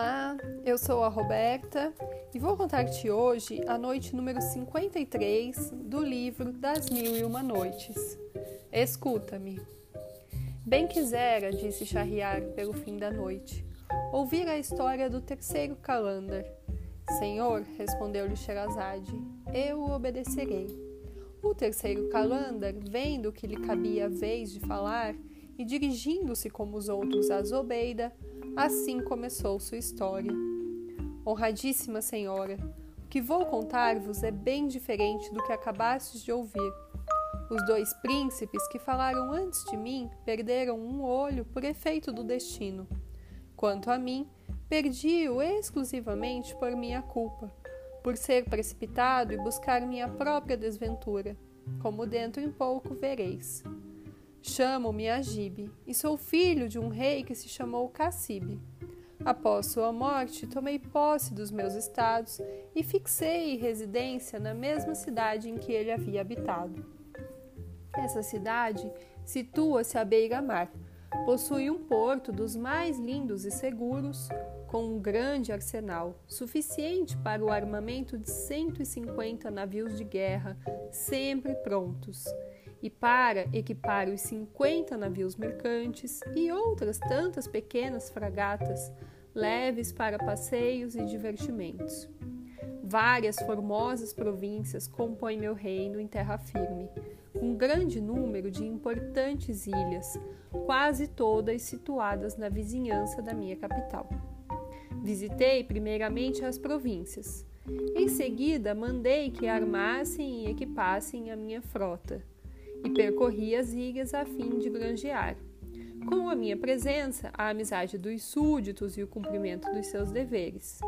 Olá, eu sou a Roberta e vou contar-te hoje a noite número 53 do livro Das Mil e Uma Noites. Escuta-me. Bem quisera, disse Shahriar pelo fim da noite, ouvir a história do terceiro Calandar. Senhor, respondeu-lhe Sherazade, eu o obedecerei. O terceiro Calandar, vendo que lhe cabia a vez de falar, e dirigindo-se como os outros a Zobeida, Assim começou sua história. Honradíssima senhora, o que vou contar-vos é bem diferente do que acabastes de ouvir. Os dois príncipes que falaram antes de mim perderam um olho por efeito do destino. Quanto a mim, perdi-o exclusivamente por minha culpa, por ser precipitado e buscar minha própria desventura, como dentro em pouco vereis. Chamo-me Agibe e sou filho de um rei que se chamou Cassibe. Após sua morte, tomei posse dos meus estados e fixei residência na mesma cidade em que ele havia habitado. Essa cidade situa-se à beira-mar, possui um porto dos mais lindos e seguros, com um grande arsenal, suficiente para o armamento de 150 navios de guerra, sempre prontos e para equipar os 50 navios mercantes e outras tantas pequenas fragatas leves para passeios e divertimentos. Várias formosas províncias compõem meu reino em terra firme, um grande número de importantes ilhas, quase todas situadas na vizinhança da minha capital. Visitei primeiramente as províncias. Em seguida, mandei que armassem e equipassem a minha frota e percorri as ilhas a fim de granjear. Com a minha presença, a amizade dos súditos e o cumprimento dos seus deveres.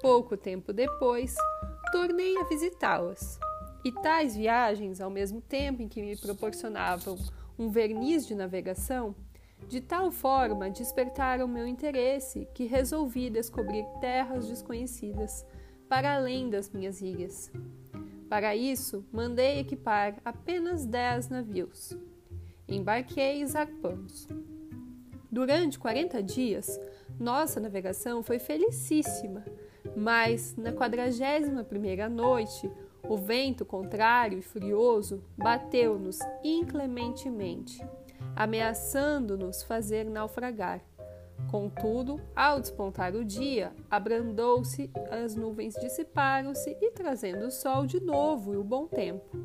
Pouco tempo depois, tornei a visitá-las. E tais viagens, ao mesmo tempo em que me proporcionavam um verniz de navegação, de tal forma despertaram meu interesse que resolvi descobrir terras desconhecidas para além das minhas ilhas. Para isso, mandei equipar apenas dez navios. Embarquei e zarpamos. Durante 40 dias, nossa navegação foi felicíssima, mas na quadragésima primeira noite, o vento contrário e furioso bateu-nos inclementemente, ameaçando-nos fazer naufragar. Contudo, ao despontar o dia, abrandou-se, as nuvens dissiparam-se e, trazendo o sol de novo e o bom tempo,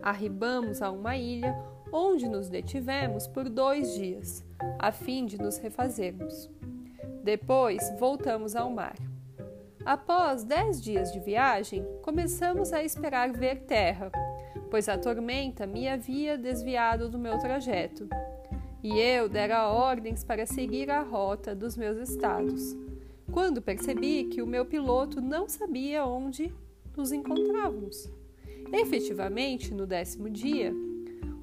arribamos a uma ilha onde nos detivemos por dois dias, a fim de nos refazermos. Depois voltamos ao mar. Após dez dias de viagem, começamos a esperar ver terra, pois a tormenta me havia desviado do meu trajeto e eu dera ordens para seguir a rota dos meus estados, quando percebi que o meu piloto não sabia onde nos encontrávamos. Efetivamente, no décimo dia,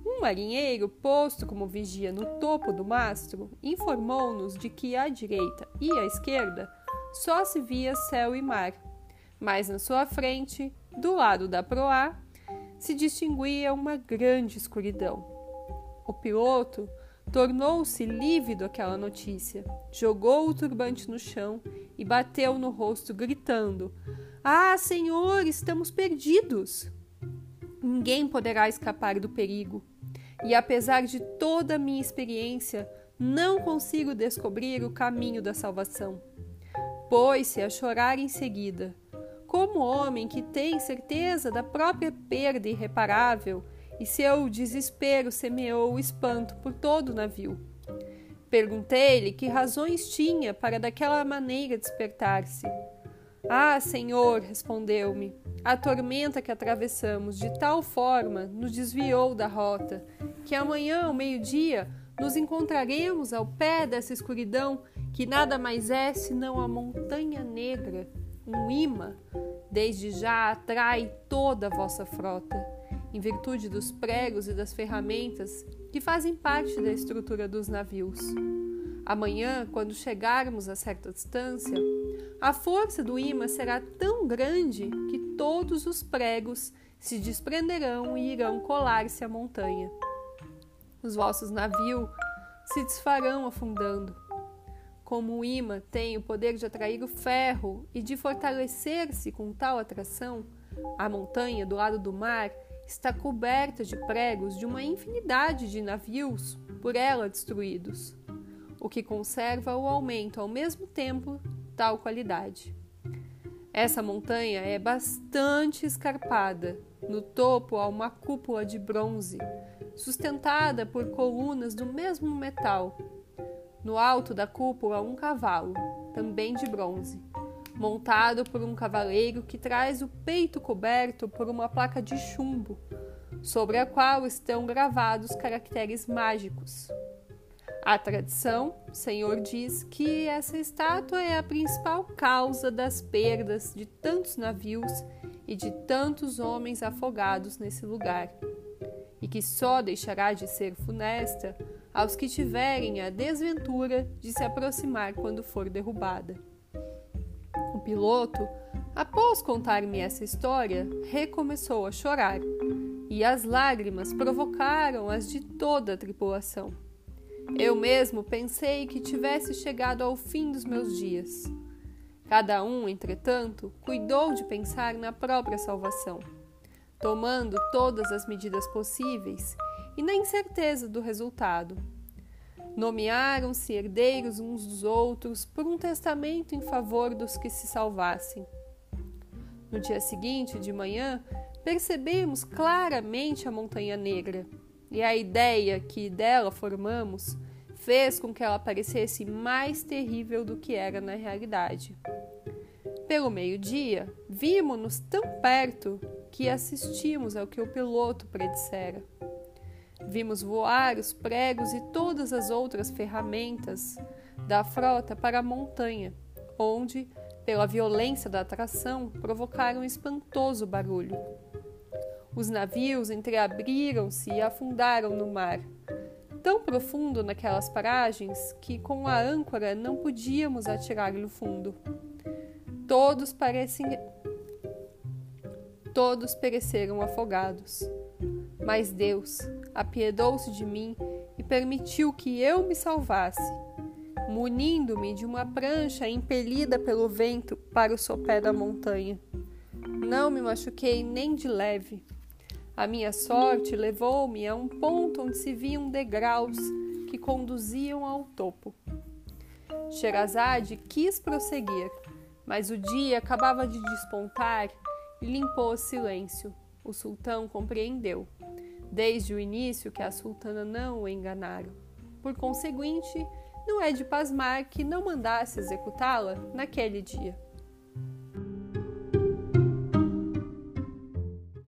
um marinheiro, posto como vigia no topo do mastro, informou-nos de que à direita e à esquerda só se via céu e mar, mas na sua frente, do lado da proa, se distinguia uma grande escuridão. O piloto Tornou-se lívido aquela notícia, jogou o turbante no chão e bateu no rosto, gritando: Ah, senhor, estamos perdidos! Ninguém poderá escapar do perigo. E apesar de toda a minha experiência, não consigo descobrir o caminho da salvação. Pôs-se a chorar em seguida. Como homem que tem certeza da própria perda irreparável, e seu desespero semeou o espanto por todo o navio. Perguntei-lhe que razões tinha para daquela maneira despertar-se. Ah, senhor, respondeu-me, a tormenta que atravessamos de tal forma nos desviou da rota, que amanhã, ao meio-dia, nos encontraremos ao pé dessa escuridão que nada mais é senão a montanha negra, um imã, desde já atrai toda a vossa frota em virtude dos pregos e das ferramentas que fazem parte da estrutura dos navios. Amanhã, quando chegarmos a certa distância, a força do imã será tão grande que todos os pregos se desprenderão e irão colar-se à montanha. Os vossos navios se desfarão afundando. como o imã tem o poder de atrair o ferro e de fortalecer-se com tal atração, a montanha do lado do mar está coberta de pregos de uma infinidade de navios por ela destruídos, o que conserva ou aumenta ao mesmo tempo tal qualidade. Essa montanha é bastante escarpada. No topo há uma cúpula de bronze, sustentada por colunas do mesmo metal. No alto da cúpula, um cavalo, também de bronze, montado por um cavaleiro que traz o peito coberto por uma placa de chumbo, sobre a qual estão gravados caracteres mágicos. A tradição, Senhor diz que essa estátua é a principal causa das perdas de tantos navios e de tantos homens afogados nesse lugar, e que só deixará de ser funesta aos que tiverem a desventura de se aproximar quando for derrubada. O piloto, após contar-me essa história, recomeçou a chorar, e as lágrimas provocaram as de toda a tripulação. Eu mesmo pensei que tivesse chegado ao fim dos meus dias. Cada um, entretanto, cuidou de pensar na própria salvação, tomando todas as medidas possíveis e na incerteza do resultado. Nomearam-se herdeiros uns dos outros por um testamento em favor dos que se salvassem. No dia seguinte, de manhã, percebemos claramente a Montanha Negra e a ideia que dela formamos fez com que ela parecesse mais terrível do que era na realidade. Pelo meio-dia, vimos-nos tão perto que assistimos ao que o piloto predissera. Vimos voar os pregos e todas as outras ferramentas da frota para a montanha, onde, pela violência da atração, provocaram um espantoso barulho. Os navios entreabriram-se e afundaram no mar, tão profundo naquelas paragens que com a âncora não podíamos atirar-lhe o fundo. Todos parecem todos pereceram afogados. Mas Deus apiedou-se de mim e permitiu que eu me salvasse, munindo-me de uma prancha impelida pelo vento para o sopé da montanha. Não me machuquei nem de leve. A minha sorte levou-me a um ponto onde se viam degraus que conduziam ao topo. Sherazade quis prosseguir, mas o dia acabava de despontar e limpou o silêncio. O sultão compreendeu, desde o início, que a sultana não o enganara. Por conseguinte, não é de pasmar que não mandasse executá-la naquele dia.